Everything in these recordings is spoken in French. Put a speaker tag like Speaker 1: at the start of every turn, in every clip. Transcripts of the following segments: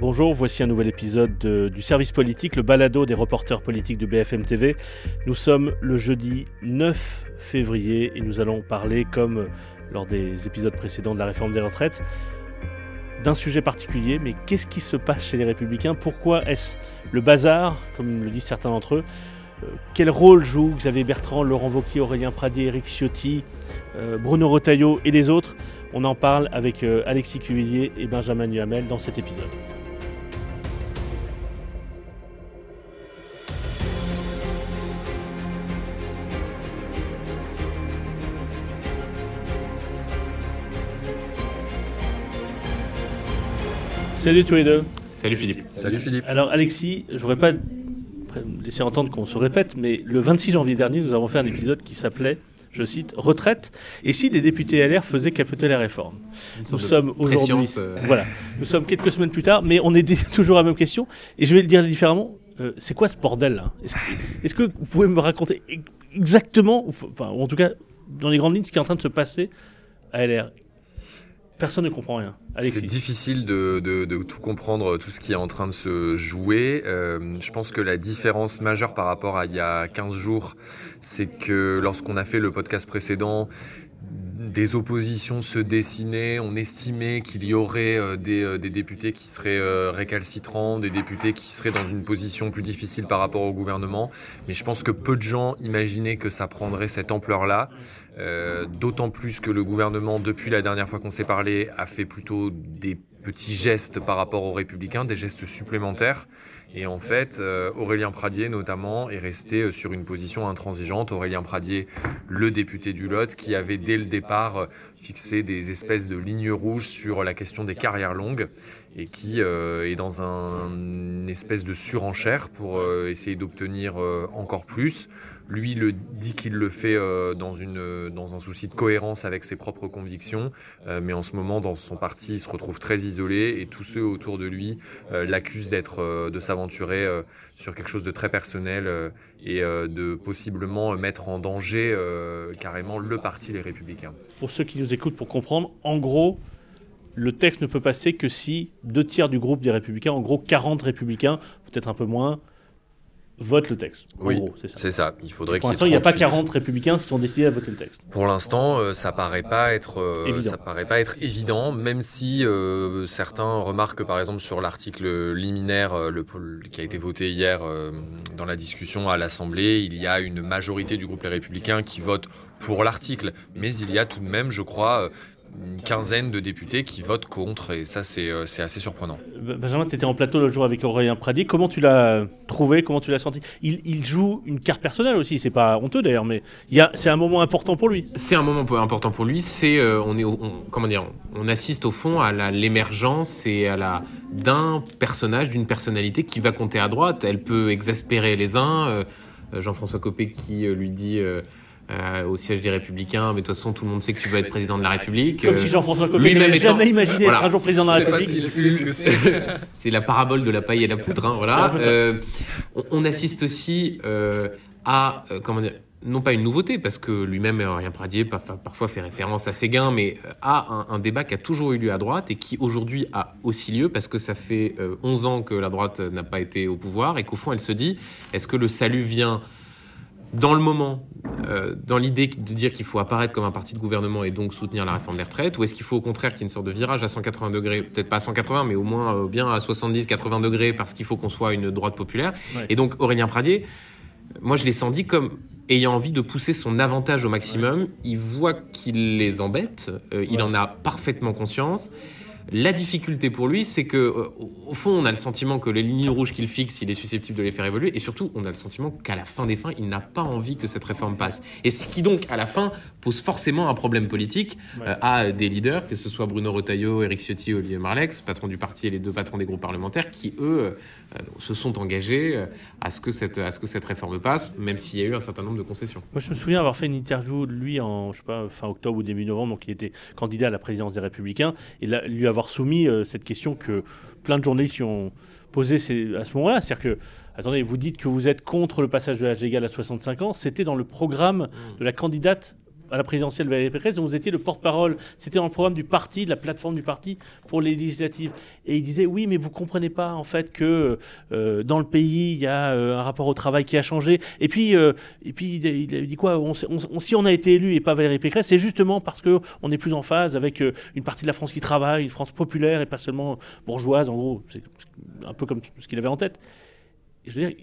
Speaker 1: Bonjour, voici un nouvel épisode du service politique, le balado des reporters politiques de BFM TV. Nous sommes le jeudi 9 février et nous allons parler, comme lors des épisodes précédents de la réforme des retraites, d'un sujet particulier. Mais qu'est-ce qui se passe chez les républicains? Pourquoi est-ce le bazar, comme le disent certains d'entre eux? Euh, quel rôle jouent Xavier Bertrand, Laurent Wauquiez, Aurélien Pradier, Eric Ciotti, euh, Bruno Retailleau et les autres? On en parle avec euh, Alexis Cuvillier et Benjamin Nuhamel dans cet épisode. Salut tous les deux.
Speaker 2: Salut Philippe.
Speaker 3: Salut Philippe.
Speaker 1: Alors Alexis, je voudrais pas laisser entendre qu'on se répète, mais le 26 janvier dernier, nous avons fait un épisode qui s'appelait, je cite, Retraite, et si les députés LR faisaient capoter la réforme? Nous sommes aujourd'hui, euh. voilà, nous sommes quelques semaines plus tard, mais on est toujours à la même question, et je vais le dire différemment. Euh, c'est quoi ce bordel là? Est-ce que, vous pouvez me raconter exactement, enfin, ou en tout cas dans les grandes lignes, ce qui est en train de se passer à LR Personne ne comprend rien.
Speaker 3: C'est difficile de, de, de, tout comprendre, tout ce qui est en train de se jouer. Euh, je pense que la différence majeure par rapport à il y a 15 jours, c'est que lorsqu'on a fait le podcast précédent, des oppositions se dessinaient, on estimait qu'il y aurait euh, des, euh, des, députés qui seraient euh, récalcitrants, des députés qui seraient dans une position plus difficile par rapport au gouvernement. Mais je pense que peu de gens imaginaient que ça prendrait cette ampleur-là. D'autant plus que le gouvernement, depuis la dernière fois qu'on s'est parlé, a fait plutôt des petits gestes par rapport aux républicains, des gestes supplémentaires. Et en fait, euh, Aurélien Pradier notamment est resté euh, sur une position intransigeante. Aurélien Pradier, le député du Lot, qui avait dès le départ euh, fixé des espèces de lignes rouges sur la question des carrières longues et qui est dans un, une espèce de surenchère pour essayer d'obtenir encore plus. Lui le dit qu'il le fait euh, dans, une, dans un souci de cohérence avec ses propres convictions, euh, mais en ce moment, dans son parti, il se retrouve très isolé et tous ceux autour de lui euh, l'accusent d'être, de s'aventurer sur quelque chose de très personnel et de possiblement mettre en danger carrément le parti Les Républicains.
Speaker 1: Pour ceux qui nous écoutent, pour comprendre, en gros, le texte ne peut passer que si deux tiers du groupe des Républicains, en gros 40 Républicains, peut-être un peu moins, vote le texte.
Speaker 3: oui, c'est ça. ça. Il faudrait
Speaker 1: Pour l'instant, il n'y a pas 40 républicains qui sont décidés à voter le texte.
Speaker 3: Pour l'instant, euh, ça paraît pas être euh, ça paraît pas être évident, même si euh, certains remarquent par exemple sur l'article liminaire le, qui a été voté hier dans la discussion à l'Assemblée, il y a une majorité du groupe Les Républicains qui vote pour l'article, mais il y a tout de même, je crois, une quinzaine de députés qui votent contre, et ça c'est euh, assez surprenant.
Speaker 1: Benjamin, tu étais en plateau le jour avec Aurélien Pradier, comment tu l'as trouvé, comment tu l'as senti? Il, il, joue une carte personnelle aussi, c'est pas honteux d'ailleurs, mais c'est un moment important pour lui.
Speaker 2: C'est un moment important pour lui, c'est euh, on est comment dire, on assiste au fond à l'émergence et à la d'un personnage, d'une personnalité qui va compter à droite, elle peut exaspérer les uns, euh, Jean-François Copé qui lui dit euh, au siège des Républicains, mais de toute façon, tout le monde sait que tu veux être président de la République.
Speaker 1: Comme si Jean-François Copé n'avait jamais imaginé être un jour président de la République.
Speaker 2: C'est la parabole de la paille et la poudre. Hein, voilà. Euh, on, assiste aussi euh, à, euh, comment dire, non pas une nouveauté, parce que lui-même, Rien Pradier, parfois fait référence à Séguin, mais à un, un, débat qui a toujours eu lieu à droite et qui aujourd'hui a aussi lieu, parce que ça fait 11 ans que la droite n'a pas été au pouvoir et qu'au fond, elle se dit, est-ce que le salut vient dans le moment, euh, dans l'idée de dire qu'il faut apparaître comme un parti de gouvernement et donc soutenir la réforme des retraites, ou est-ce qu'il faut au contraire qu'il y ait une sorte de virage à 180 degrés, peut-être pas à 180, mais au moins euh, bien à 70-80 degrés, parce qu'il faut qu'on soit une droite populaire. Et donc Aurélien Pradier, moi je l'ai senti comme ayant envie de pousser son avantage au maximum. Il voit qu'il les embête, euh, il en a parfaitement conscience. La difficulté pour lui, c'est que euh, au fond, on a le sentiment que les lignes rouges qu'il fixe, il est susceptible de les faire évoluer, et surtout, on a le sentiment qu'à la fin des fins, il n'a pas envie que cette réforme passe. Et ce qui donc, à la fin, pose forcément un problème politique euh, à des leaders, que ce soit Bruno Retailleau, Eric Ciotti, Olivier Marlex, patron du parti et les deux patrons des groupes parlementaires, qui eux euh, se sont engagés à ce que cette à ce que cette réforme passe, même s'il y a eu un certain nombre de concessions.
Speaker 1: Moi, je me souviens avoir fait une interview de lui en je sais pas fin octobre ou début novembre, donc il était candidat à la présidence des Républicains, et là, lui avoir soumis euh, cette question que plein de journalistes ont posée à ce moment-là. C'est-à-dire que, attendez, vous dites que vous êtes contre le passage de l'âge légal à 65 ans. C'était dans le programme mmh. de la candidate à la présidentielle Valérie Pécresse, dont vous étiez le porte-parole. C'était le programme du parti, de la plateforme du parti pour les législatives. Et il disait oui, mais vous comprenez pas en fait que euh, dans le pays il y a euh, un rapport au travail qui a changé. Et puis, euh, et puis il, a dit quoi? Si on a été élu et pas Valérie Pécresse, c'est justement parce que on est plus en phase avec une partie de la France qui travaille, une France populaire et pas seulement bourgeoise. En gros, c'est un peu comme ce qu'il avait en tête. Je veux dire,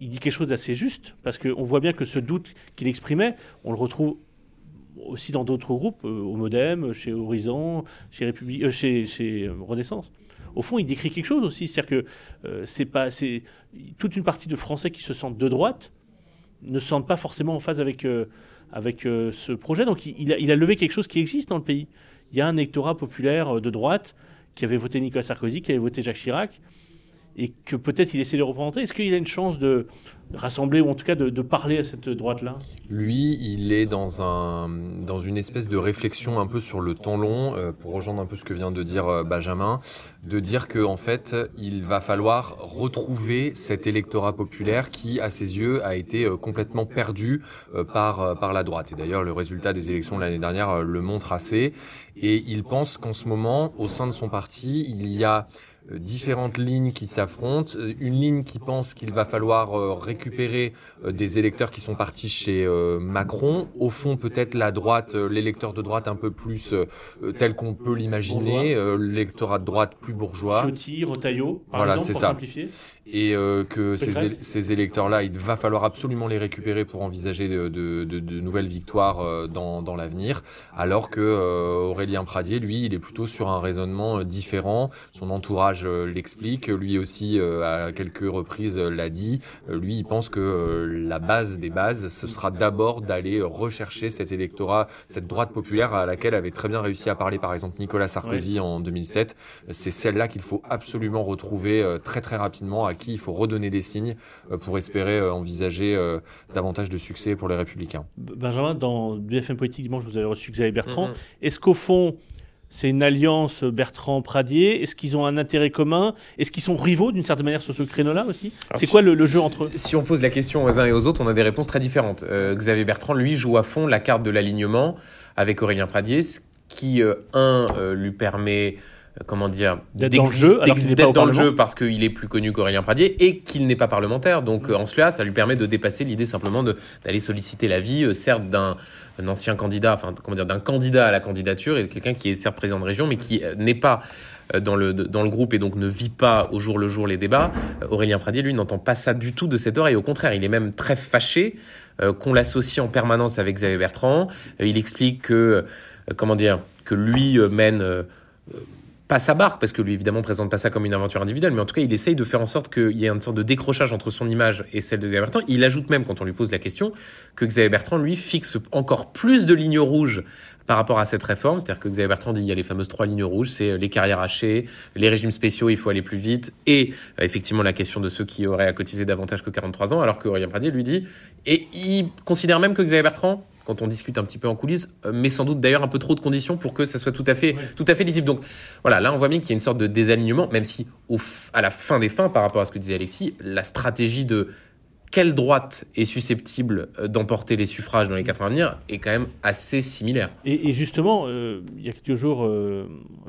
Speaker 1: il dit quelque chose d'assez juste, parce qu'on voit bien que ce doute qu'il exprimait, on le retrouve aussi dans d'autres groupes, euh, au Modem, chez Horizon, chez, République, euh, chez, euh, Renaissance. Au fond, il décrit quelque chose aussi, c'est-à-dire que pas, toute une partie de Français qui se sentent de droite ne se sentent pas forcément en phase avec avec ce projet. Donc, il, a, il a levé quelque chose qui existe dans le pays. Il y a un électorat populaire de droite qui avait voté Nicolas Sarkozy, qui avait voté Jacques Chirac, et que peut-être il essaie de représenter. Est-ce qu'il a une chance de rassembler ou en tout cas de, parler à cette droite-là?
Speaker 3: Lui, il est dans, un, dans une espèce de réflexion un peu sur le temps long, euh, pour rejoindre un peu ce que vient de dire euh, Benjamin, de dire qu'en en fait, il va falloir retrouver cet électorat populaire qui, à ses yeux, a été euh, complètement perdu par, par la droite. Et d'ailleurs, le résultat des élections de l'année dernière le montre assez. Et il pense qu'en ce moment, au sein de son parti, il y a différentes lignes qui s'affrontent. Euh, une ligne qui pense qu'il va falloir euh, récupérer des électeurs qui sont partis chez Macron. Au fond, peut-être la droite, l'électeur de droite un peu plus tel qu'on peut l'imaginer, l'électorat de droite plus bourgeois.
Speaker 1: Ciotti, Rotaillot, par voilà, exemple, pour ça. simplifier
Speaker 3: et euh, que ces, ces électeurs-là, il va falloir absolument les récupérer pour envisager de, de, de, de nouvelles victoires euh, dans, dans l'avenir, alors que euh, Aurélien Pradier, lui, il est plutôt sur un raisonnement différent. Son entourage l'explique, lui aussi à quelques reprises l'a dit. Lui, il pense que la base des bases, ce sera d'abord d'aller rechercher cet électorat, cette droite populaire à laquelle avait très bien réussi à parler, par exemple, Nicolas Sarkozy en 2007. C'est celle-là qu'il faut absolument retrouver très très rapidement qui il faut redonner des signes euh, pour espérer euh, envisager euh, davantage de succès pour les Républicains.
Speaker 1: Benjamin, dans BFM Politique dimanche, vous avez reçu Xavier Bertrand. Mm-hmm. Est-ce qu'au fond, c'est une alliance Bertrand-Pradier Est-ce qu'ils ont un intérêt commun? Est-ce qu'ils sont rivaux d'une certaine manière sur ce créneau-là aussi? C'est quoi le, jeu entre eux?
Speaker 2: Si on pose la question aux uns et aux autres, on a des réponses très différentes. Xavier Bertrand, lui, joue à fond la carte de l'alignement avec Aurélien Pradier, ce qui, un, lui permet comment dire,
Speaker 1: d'être dans le jeu,
Speaker 2: d'être dans le jeu parce qu'il est plus connu qu'Aurélien Pradier et qu'il n'est pas parlementaire. Donc en cela, ça lui permet de dépasser l'idée simplement d'aller solliciter l'avis, euh, certes d'un ancien candidat, enfin comment dire, d'un candidat à la candidature et quelqu'un qui est certes président de région, mais qui euh, n'est pas euh, dans le, dans le groupe et donc ne vit pas au jour le jour les débats. Aurélien Pradier, lui, n'entend pas ça du tout de cette oreille. Au contraire, il est même très fâché qu'on l'associe en permanence avec Xavier Bertrand. il explique que, comment dire, que lui mène pas sa barque, parce que lui évidemment présente pas ça comme une aventure individuelle, mais en tout cas il essaye de faire en sorte qu'il y ait une sorte de décrochage entre son image et celle de Xavier Bertrand. Il ajoute même, quand on lui pose la question, que Xavier Bertrand, lui, fixe encore plus de lignes rouges par rapport à cette réforme. C'est-à-dire que Xavier Bertrand dit il y a les fameuses trois lignes rouges, c'est euh, les carrières hachées, les régimes spéciaux, il faut aller plus vite, et euh, effectivement la question de ceux qui auraient à cotiser davantage que 43 ans, alors que Aurélien Pradier lui dit, et il considère même que Xavier Bertrand quand on discute un petit peu en coulisses, euh, mais sans doute d'ailleurs un peu trop de conditions pour que ça soit tout à fait, tout à fait lisible. Donc voilà, là on voit bien qu'il y a une sorte de désalignement, même si au, à la fin des fins, par rapport à ce que disait Alexis, la stratégie de quelle droite est susceptible euh, d'emporter les suffrages dans les quatre ans à venir est quand même assez similaire.
Speaker 1: Et, justement, euh, il y a quelques jours,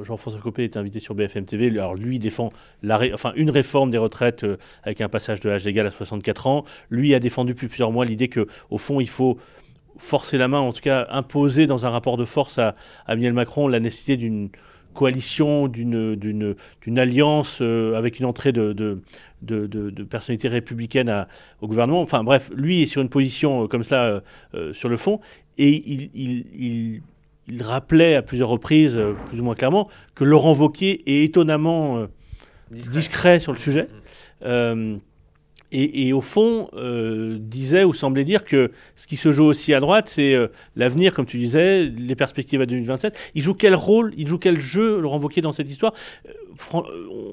Speaker 1: Jean-François Copé est invité sur BFM TV. Alors lui défend la enfin, une réforme des retraites avec un passage de l'âge légal à 64 ans. Lui a défendu depuis plusieurs mois l'idée que au fond il faut forcer la main, en tout cas imposer dans un rapport de force à, à Emmanuel Macron la nécessité d'une coalition, d'une alliance euh, avec une entrée de, de, de, personnalités républicaines au gouvernement. Enfin bref, lui est sur une position euh, comme cela euh, sur le fond et il, il, il, rappelait à plusieurs reprises, plus ou moins clairement, que Laurent Wauquiez est étonnamment discret. sur le sujet. Mmh et, au fond euh, disait ou semblait dire que ce qui se joue aussi à droite, c'est euh, l'avenir, comme tu disais, les perspectives à 2027. Il joue quel rôle, il joue quel jeu, Laurent Wauquiez, dans cette histoire? Euh,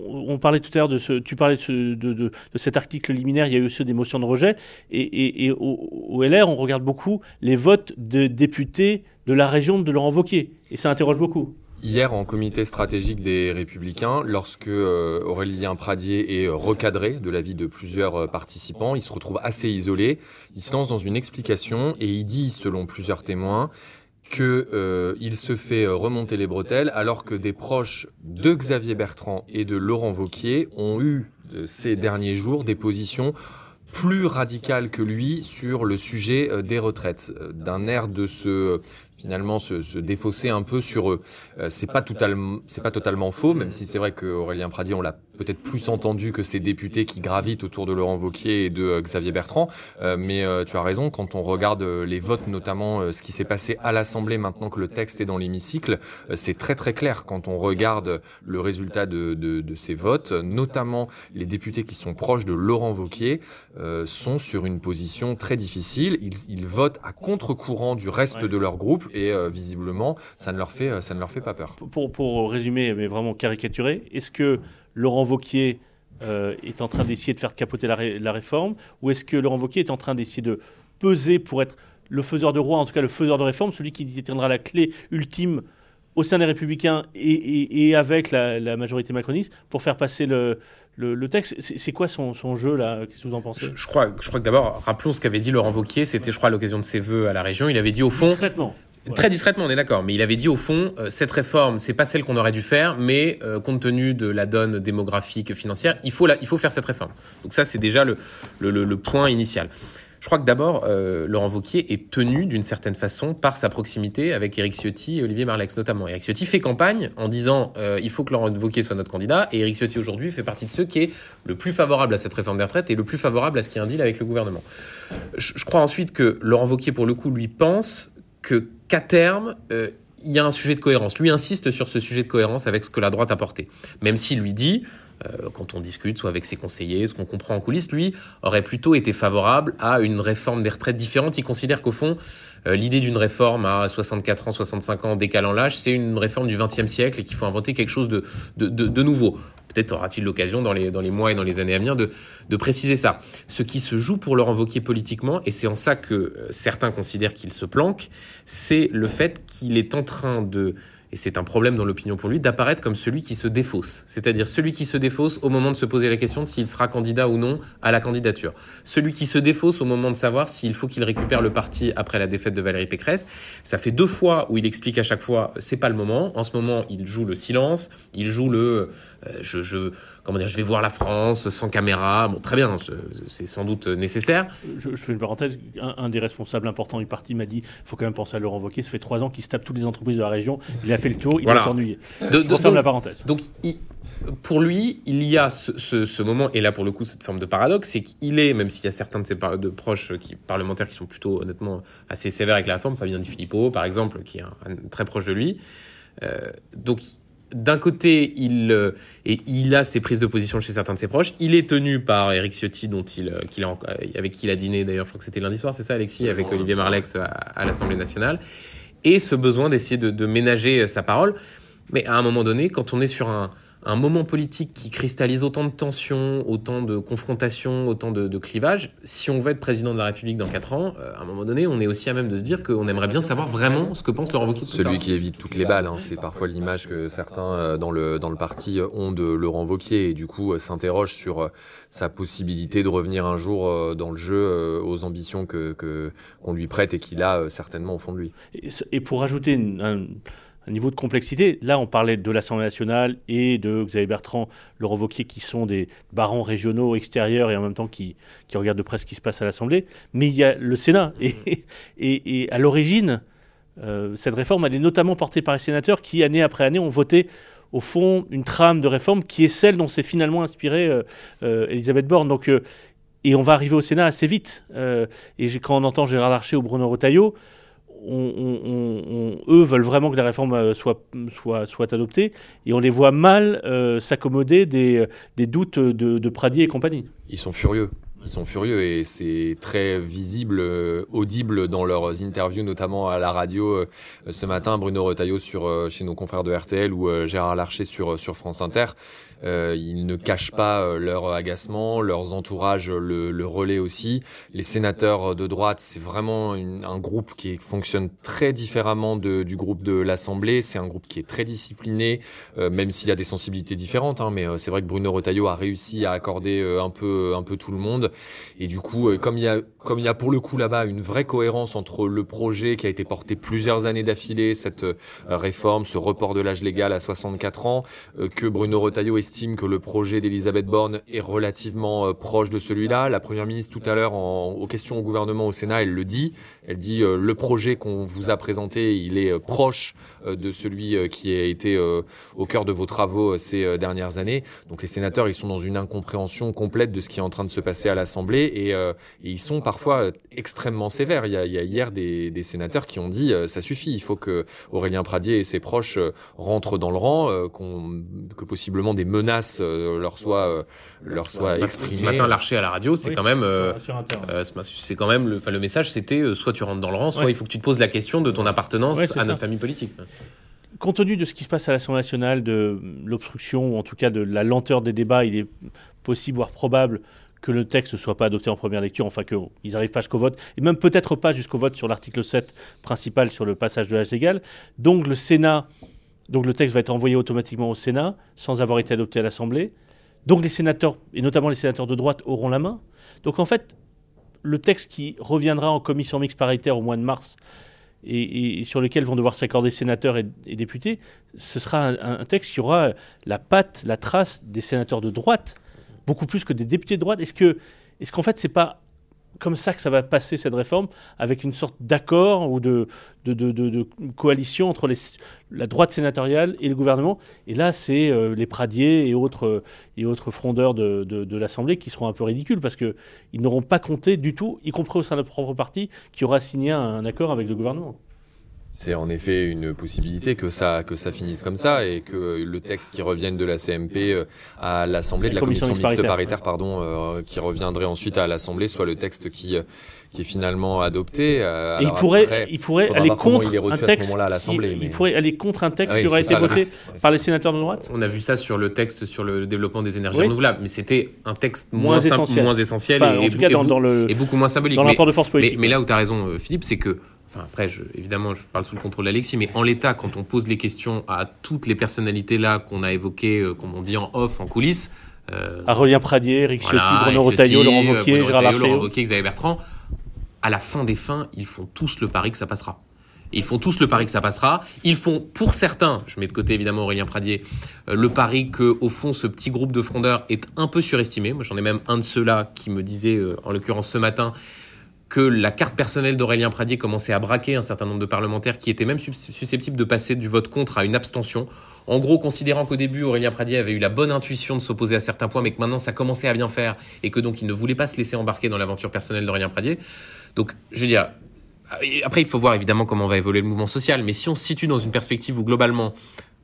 Speaker 1: on, parlait tout à l'heure de ce, tu parlais de, de, cet article liminaire, il y a eu aussi des motions de rejet, et, et au, au, LR, on regarde beaucoup les votes de députés de la région de Laurent Wauquiez, et ça interroge beaucoup.
Speaker 3: Hier, en comité stratégique des Républicains, lorsque euh, Aurélien Pradier est euh, recadré de l'avis de plusieurs euh, participants, il se retrouve assez isolé. Il se lance dans une explication et il dit, selon plusieurs témoins, qu'il se fait remonter les bretelles alors que des proches de Xavier Bertrand et de Laurent Vauquier ont eu ces derniers jours des positions plus radicales que lui sur le sujet des retraites, d'un air de se finalement se, se, défausser un peu sur eux. Euh, c'est pas totalement, c'est pas totalement faux, même si c'est vrai qu'Aurélien Pradier, on l'a peut-être plus entendu que ces députés qui gravitent autour de Laurent Vauquier et de euh, Xavier Bertrand. Euh, mais euh, tu as raison, quand on regarde euh, les votes, notamment ce qui s'est passé à l'Assemblée maintenant que le texte est dans l'hémicycle, c'est très très clair quand on regarde le résultat de, de, de, ces votes, notamment les députés qui sont proches de Laurent Vauquier sont sur une position très difficile. Ils, ils votent à contre-courant du reste de leur groupe et euh, visiblement, ça ne leur fait, ça ne leur fait pas peur.
Speaker 1: Pour, pour résumer, mais vraiment caricaturer, est-ce que Laurent Vauquier euh, est en train d'essayer de faire capoter la, ré la réforme ou est-ce que Laurent Vauquier est en train d'essayer de peser pour être le faiseur de roi, en tout cas le faiseur de réforme, celui qui détiendra la clé ultime au sein des Républicains et, et, et avec la, la, majorité macroniste pour faire passer le, le, le texte? C'est quoi son, son, jeu là? Qu'est-ce que vous en pensez?
Speaker 2: Je, je, crois, je crois que d'abord, rappelons ce qu'avait dit Laurent Vauquier, c'était je crois à l'occasion de ses vœux à la région, il avait dit au fond...
Speaker 1: Discrètement.
Speaker 2: Très discrètement, on est d'accord, mais il avait dit au fond, euh, cette réforme, c'est pas celle qu'on aurait dû faire, mais euh, compte tenu de la donne démographique, financière, il faut, il faut faire cette réforme. Donc ça, c'est déjà le, point initial. Je crois que d'abord, euh, Laurent Vauquier est tenu d'une certaine façon par sa proximité avec Éric Ciotti et Olivier Marlex notamment. Éric Ciotti fait campagne en disant il faut que Laurent Vauquier soit notre candidat et Éric Ciotti aujourd'hui fait partie de ceux qui est le plus favorable à cette réforme des retraites et le plus favorable à ce qui est un deal avec le gouvernement. Je, je crois ensuite que Laurent Vauquier pour le coup lui pense que qu'à terme euh, il y a un sujet de cohérence. Lui insiste sur ce sujet de cohérence avec ce que la droite a porté. Même s'il lui dit, euh, quand on discute, soit avec ses conseillers, ce qu'on comprend en coulisses, lui aurait plutôt été favorable à une réforme des retraites différente. Il considère qu'au fond, euh, l'idée d'une réforme à 64 ans, 65 ans, décalant l'âge, c'est une réforme du XXe siècle et qu'il faut inventer quelque chose de, nouveau. Peut-être aura-t-il l'occasion dans les, dans les mois et dans les années à venir de, de préciser ça. Ce qui se joue pour le renvoquer politiquement, et c'est en ça que euh, certains considèrent qu'il se planque, c'est le fait qu'il est en train de et c'est un problème dans l'opinion pour lui, d'apparaître comme celui qui se défausse. C'est-à-dire celui qui se défausse au moment de se poser la question de s'il sera candidat ou non à la candidature. Celui qui se défausse au moment de savoir s'il faut qu'il récupère le parti après la défaite de Valérie Pécresse. Ça fait deux fois où il explique à chaque fois c'est pas le moment. En ce moment, il joue le silence, il joue le je, je, comment dire, je vais voir la France sans caméra. Bon, très bien, c'est sans doute nécessaire.
Speaker 1: Je, je fais une parenthèse. Un, un, des responsables importants du parti m'a dit il faut quand même penser à le renvoquer. Ça fait trois ans qu'il se tape toutes les entreprises de la région. Il a fait le tour, il voilà. va s'ennuyer. Je referme la parenthèse.
Speaker 2: Donc, il, pour lui, il y a ce, ce, ce, moment, et là pour le coup, cette forme de paradoxe, c'est qu'il est, même s'il y a certains de ses de proches qui, parlementaires qui sont plutôt honnêtement assez sévères avec la réforme, Fabien Di Filippo par exemple, qui est un, un, très proche de lui. Euh, donc d'un côté, il, euh, et il a ses prises de position chez certains de ses proches. Il est tenu par Eric Ciotti, dont il, euh, a, avec qui il a dîné d'ailleurs, je crois que c'était lundi soir, c'est ça, Alexis, avec Olivier Marlex à, à l'Assemblée nationale. Et ce besoin d'essayer de, de ménager sa parole. Mais à un moment donné, quand on est sur un, un moment politique qui cristallise autant de tensions, autant de confrontations, autant de, de clivages, si on veut être président de la République dans 4 ans, euh, à un moment donné, on est aussi à même de se dire qu'on aimerait bien savoir vraiment ce que pense Laurent Wauquiez.
Speaker 3: Celui qui évite toutes les balles, hein, c'est parfois l'image que certains euh, dans le, dans le parti ont de Laurent Wauquiez et du coup euh, s'interrogent sur sa possibilité de revenir un jour dans le jeu aux ambitions que qu'on lui prête et qu'il a certainement au fond de lui.
Speaker 1: Et, et pour ajouter une, un un niveau de complexité. Là, on parlait de l'Assemblée nationale et de Xavier Bertrand, Laurent Wauquiez, qui sont des barons régionaux extérieurs et en même temps qui, qui regardent de près ce qui se passe à l'Assemblée. Mais il y a le Sénat. Et, à l'origine, euh, cette réforme, elle est notamment portée par les sénateurs qui, année après année, ont voté au fond une trame de réforme qui est celle dont s'est finalement inspirée euh, euh, Elisabeth Borne. Donc, et on va arriver au Sénat assez vite. Et quand on entend Gérard Larcher ou Bruno Retailleau, on, eux veulent vraiment que la réforme soit, soit, soit adoptée et on les voit mal euh, s'accommoder des, des, doutes de, Pradier et compagnie.
Speaker 3: Ils sont furieux. Ils sont furieux et c'est très visible, euh, audible dans leurs interviews, notamment à la radio euh, ce matin, Bruno Retailleau sur, euh, chez nos confrères de RTL ou euh, Gérard Larcher sur, sur France Inter. Ils ne cachent pas leur agacement, leurs entourages le, le relaient aussi. Les sénateurs de droite, c'est vraiment un groupe qui fonctionne très différemment de, du groupe de l'Assemblée. C'est un groupe qui est très discipliné, même s'il y a des sensibilités différentes. Hein, mais c'est vrai que Bruno Retailleau a réussi à accorder un peu, un peu tout le monde. Et du coup, comme il y a, comme il y a pour le coup là-bas une vraie cohérence entre le projet qui a été porté plusieurs années d'affilée, cette euh, réforme, ce report de l'âge légal à 64 ans, euh, que Bruno Retailleau estime que le projet d'Elisabeth Borne est relativement euh, proche de celui-là. La Première ministre tout à l'heure, aux questions au gouvernement au Sénat, elle le dit. Elle dit le projet qu'on vous a présenté, il est proche de celui qui a été au cœur de vos travaux ces dernières années. Donc les sénateurs, ils sont dans une incompréhension complète de ce qui est en train de se passer à l'Assemblée et, et ils sont parfois extrêmement sévères. Il y a, il y a hier des, des, sénateurs qui ont dit ça suffit, il faut que Aurélien Pradier et ses proches rentrent dans le rang, que possiblement des menaces leur soient, leur soient exprimées.
Speaker 2: Ce matin, l'archer à la radio, c'est quand même, c'est quand même le, le message, c'était soit tu rentres dans le rang, soit il faut que tu te poses la question de ton appartenance à notre famille politique.
Speaker 1: Compte tenu de ce qui se passe à l'Assemblée nationale, de l'obstruction, ou en tout cas de la lenteur des débats, il est possible, voire probable, que le texte ne soit pas adopté en première lecture, enfin qu'ils n'arrivent pas jusqu'au vote, et même peut-être pas jusqu'au vote sur l'article 7 principal sur le passage de l'âge légal. Donc le Sénat, donc le texte va être envoyé automatiquement au Sénat sans avoir été adopté à l'Assemblée. Donc les sénateurs, et notamment les sénateurs de droite, auront la main. Donc en fait, le texte qui reviendra en commission mixte paritaire au mois de mars et, sur lequel vont devoir s'accorder sénateurs et, députés, ce sera un, un, texte qui aura la patte, la trace des sénateurs de droite beaucoup plus que des députés de droite. Est-ce que, est-ce qu'en fait, c'est pas comme ça que ça va passer cette réforme, avec une sorte d'accord ou de, coalition entre la droite sénatoriale et le gouvernement. Et là, c'est euh, les Pradiers et autres, et autres frondeurs de, l'Assemblée qui seront un peu ridicules parce qu'ils n'auront pas compté du tout, y compris au sein de leur propre parti, qui aura signé un accord avec le gouvernement.
Speaker 3: C'est en effet une possibilité que ça, que ça finisse comme ça et que le texte qui revienne de la CMP euh, à l'Assemblée, de la commission, mixte paritaire, pardon, euh, qui reviendrait ensuite à l'Assemblée, soit le texte qui, euh, qui est finalement adopté.
Speaker 1: et il pourrait, il pourrait aller contre un texte. À l'Assemblée, il, pourrait aller contre un texte qui aurait été voté par les sénateurs de droite.
Speaker 2: On a vu ça sur le texte sur le développement des énergies renouvelables, mais c'était un texte moins, essentiel, moins essentiel et, beaucoup moins symbolique.
Speaker 1: Dans rapport de force politique.
Speaker 2: Mais, mais là où tu as raison, Philippe, c'est que Enfin, après, je, évidemment, je parle sous le contrôle d'Alexis, mais en l'état, quand on pose les questions à toutes les personnalités là qu'on a évoquées, euh, comme on dit en off, en coulisses.
Speaker 1: Euh, Aurélien Pradier, Eric Ciotti, Bruno Retailleau, Laurent Wauquiez, Gérard Larcher.
Speaker 2: Laurent Wauquiez, Xavier Bertrand. À la fin des fins, ils font tous le pari que ça passera. Ils font tous le pari que ça passera. Ils font, pour certains, je mets de côté évidemment Aurélien Pradier, euh, le pari que au fond ce petit groupe de frondeurs est un peu surestimé. Moi, j'en ai même un de ceux-là qui me disait, euh, en l'occurrence ce matin, que la carte personnelle d'Aurélien Pradier commençait à braquer un certain nombre de parlementaires qui étaient même susceptibles de passer du vote contre à une abstention. En gros, considérant qu'au début, Aurélien Pradier avait eu la bonne intuition de s'opposer à certains points, mais que maintenant ça commençait à bien faire et que donc il ne voulait pas se laisser embarquer dans l'aventure personnelle d'Aurélien Pradier. Donc, je veux dire, après, il faut voir évidemment comment va évoluer le mouvement social, mais si on se situe dans une perspective où globalement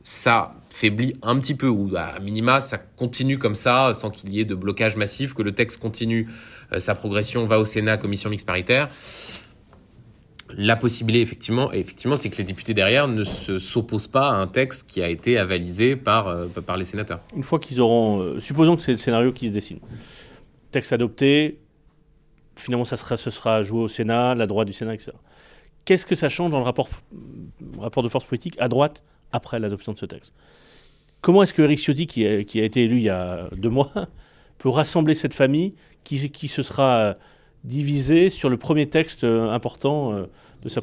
Speaker 2: ça faiblit un petit peu, ou à minima, ça continue comme ça, sans qu'il y ait de blocage massif, que le texte continue euh, sa progression, va au Sénat, commission mixte paritaire. La possibilité, effectivement, effectivement, c'est que les députés derrière ne s'opposent pas à un texte qui a été avalisé par, euh, les sénateurs.
Speaker 1: Une fois qu'ils auront, euh, supposons que c'est le scénario qui se dessine, texte adopté, finalement ce sera joué au Sénat, la droite du Sénat, etc. Qu'est-ce que ça change dans le rapport, rapport de force politique à droite après l'adoption de ce texte? Comment est-ce que Eric Ciotti, qui a, été élu il y a deux mois, peut rassembler cette famille qui, se sera divisée sur le premier texte euh, important euh, de sa.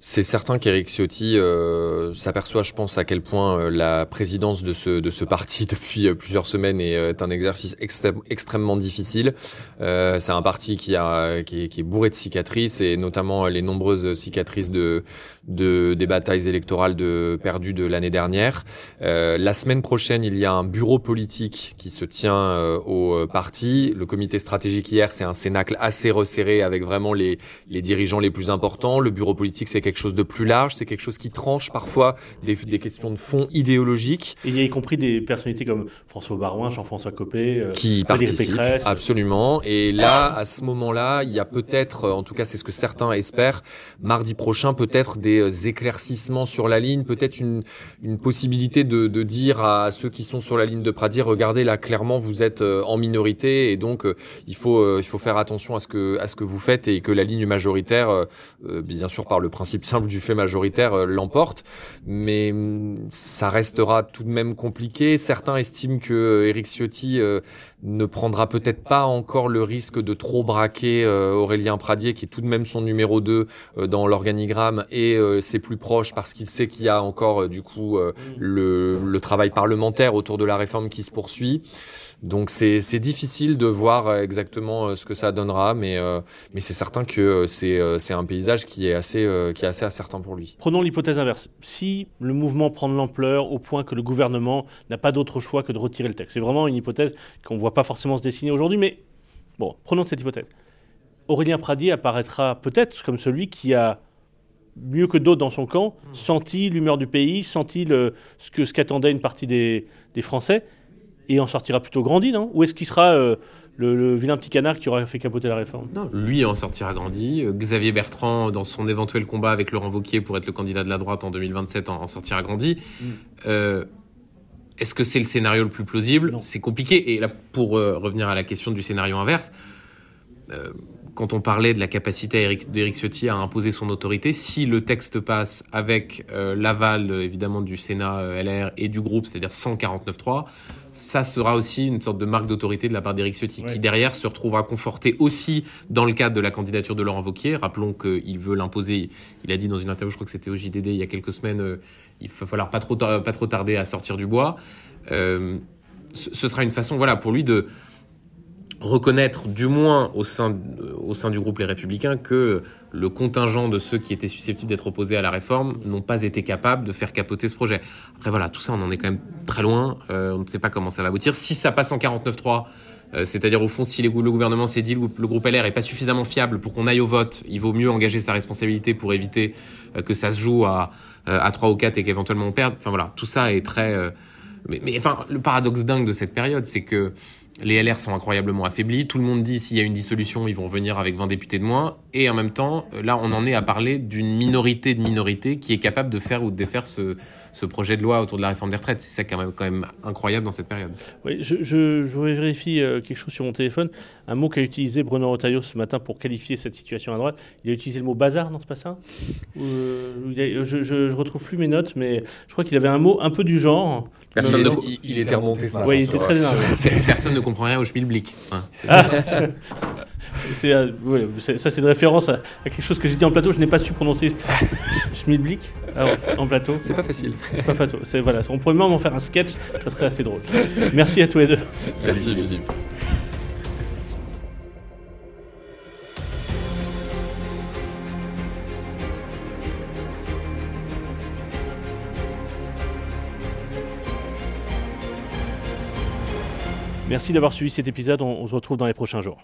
Speaker 3: C'est certain qu'Éric Ciotti euh, s'aperçoit, je pense, à quel point euh, la présidence de ce, de ce parti depuis euh, plusieurs semaines est, est un exercice extrêmement difficile. Euh, c'est un parti qui, a, qui est, qui, est, bourré de cicatrices et notamment les nombreuses cicatrices de, de des batailles électorales de, perdues de l'année dernière. Euh, la semaine prochaine, il y a un bureau politique qui se tient au parti. Le comité stratégique hier, c'est un cénacle assez resserré avec vraiment les, les dirigeants les plus importants Le bureau politique, c'est quelque chose de plus large, c'est quelque chose qui tranche parfois des, des, questions de fond idéologiques.
Speaker 1: Et il y a y compris des personnalités comme François Barouin, Jean-François Copé,
Speaker 3: euh, qui participent absolument. Et là, à ce moment-là, il y a peut-être, en tout cas, c'est ce que certains espèrent, mardi prochain, peut-être des éclaircissements sur la ligne, peut-être une, une possibilité de, de, dire à ceux qui sont sur la ligne de Pradi, regardez là, clairement, vous êtes en minorité et donc il faut il faut faire attention à ce que à ce que vous faites et que la ligne majoritaire, euh, euh, bien sûr par le principe simple du fait majoritaire, euh, l'emporte. Mais mm, ça restera tout de même compliqué. Certains estiment que Eric Ciotti ne prendra peut-être pas encore le risque de trop braquer Aurélien Pradier, qui est tout de même son numéro 2 dans l'organigramme, et c'est plus proche parce qu'il sait qu'il y a encore du coup le, travail parlementaire autour de la réforme qui se poursuit. Donc c'est difficile de voir exactement ce que ça donnera, mais c'est certain que c'est un paysage qui est, assez, qui est assez incertain pour lui.
Speaker 1: Prenons l'hypothèse inverse. Si le mouvement prend de l'ampleur au point que le gouvernement n'a pas d'autre choix que de retirer le texte, c'est vraiment une hypothèse qu'on ne voit pas forcément se dessiner aujourd'hui, mais bon, prenons cette hypothèse. Aurélien Pradier apparaîtra peut-être comme celui qui a mieux que d'autres dans son camp, senti l'humeur du pays, senti le, ce que ce qu'attendait une partie des, des Français et en sortira plutôt grandi, non? Ou est-ce qu'il sera euh, le, vilain petit canard qui aura fait capoter la réforme
Speaker 2: Non, lui en sortira grandi. Euh, Xavier Bertrand, dans son éventuel combat avec Laurent Wauquiez pour être le candidat de la droite en 2027, en, sortira grandi. Mm. Euh, est-ce que c'est le scénario le plus plausible? C'est compliqué. Et là, pour revenir à la question du scénario inverse, quand on parlait de la capacité d'Éric Ciotti à imposer son autorité, si le texte passe avec l'aval évidemment du Sénat LR et du groupe, c'est-à-dire 149.3, ça sera aussi une sorte de marque d'autorité de la part d'Éric Ciotti, qui derrière se retrouvera conforté aussi dans le cadre de la candidature de Laurent Wauquiez. Rappelons qu'il veut l'imposer. Il a dit dans une interview, je crois que c'était au JDD il y a quelques semaines, euh, il va falloir pas trop, pas trop tarder à sortir du bois. Euh, ce sera une façon, voilà, pour lui de reconnaître, du moins au sein, au sein du groupe Les Républicains, que le contingent de ceux qui étaient susceptibles d'être opposés à la réforme n'ont pas été capables de faire capoter ce projet. Après voilà, tout ça, on en est quand même très loin. Euh, on ne sait pas comment ça va aboutir. Si ça passe en 49.3, euh, c'est-à-dire au fond, si le gouvernement s'est dit le groupe LR est pas suffisamment fiable pour qu'on aille au vote, il vaut mieux engager sa responsabilité pour éviter euh, que ça se joue à, à 3 ou 4 et qu'éventuellement on perde. Enfin voilà, tout ça est très... mais, mais enfin, le paradoxe dingue de cette période, c'est que les LR sont incroyablement affaiblis. Tout le monde dit s'il y a une dissolution, ils vont venir avec 20 députés de moins. Et en même temps, là, on en est à parler d'une minorité de minorité qui est capable de faire ou de défaire ce, ce projet de loi autour de la réforme des retraites. C'est ça quand même, quand même incroyable dans cette période.
Speaker 1: Oui, je, je, je vérifie euh, quelque chose sur mon téléphone. Un mot qu'a utilisé Bruno Retailleau ce matin pour qualifier cette situation à droite. Il a utilisé le mot bazar, non, c'est pas ça? Euh, Je ne retrouve plus mes notes, mais je crois qu'il avait un mot un peu du genre.
Speaker 3: Personne il, ne... il, il, était remonté ce matin.
Speaker 1: Oui, il était très
Speaker 2: Personne ne comprend rien au schmilblick. Hein.
Speaker 1: Ah. Euh, ça, c'est une référence à, quelque chose que j'ai dit en plateau. Je n'ai pas su prononcer Schmidblick en plateau.
Speaker 3: C'est pas facile.
Speaker 1: C'est pas facile. Voilà, on pourrait même en faire un sketch, ça serait assez drôle. Merci à tous les deux.
Speaker 3: Merci Philippe.
Speaker 1: Merci d'avoir suivi cet épisode. on se retrouve dans les prochains jours.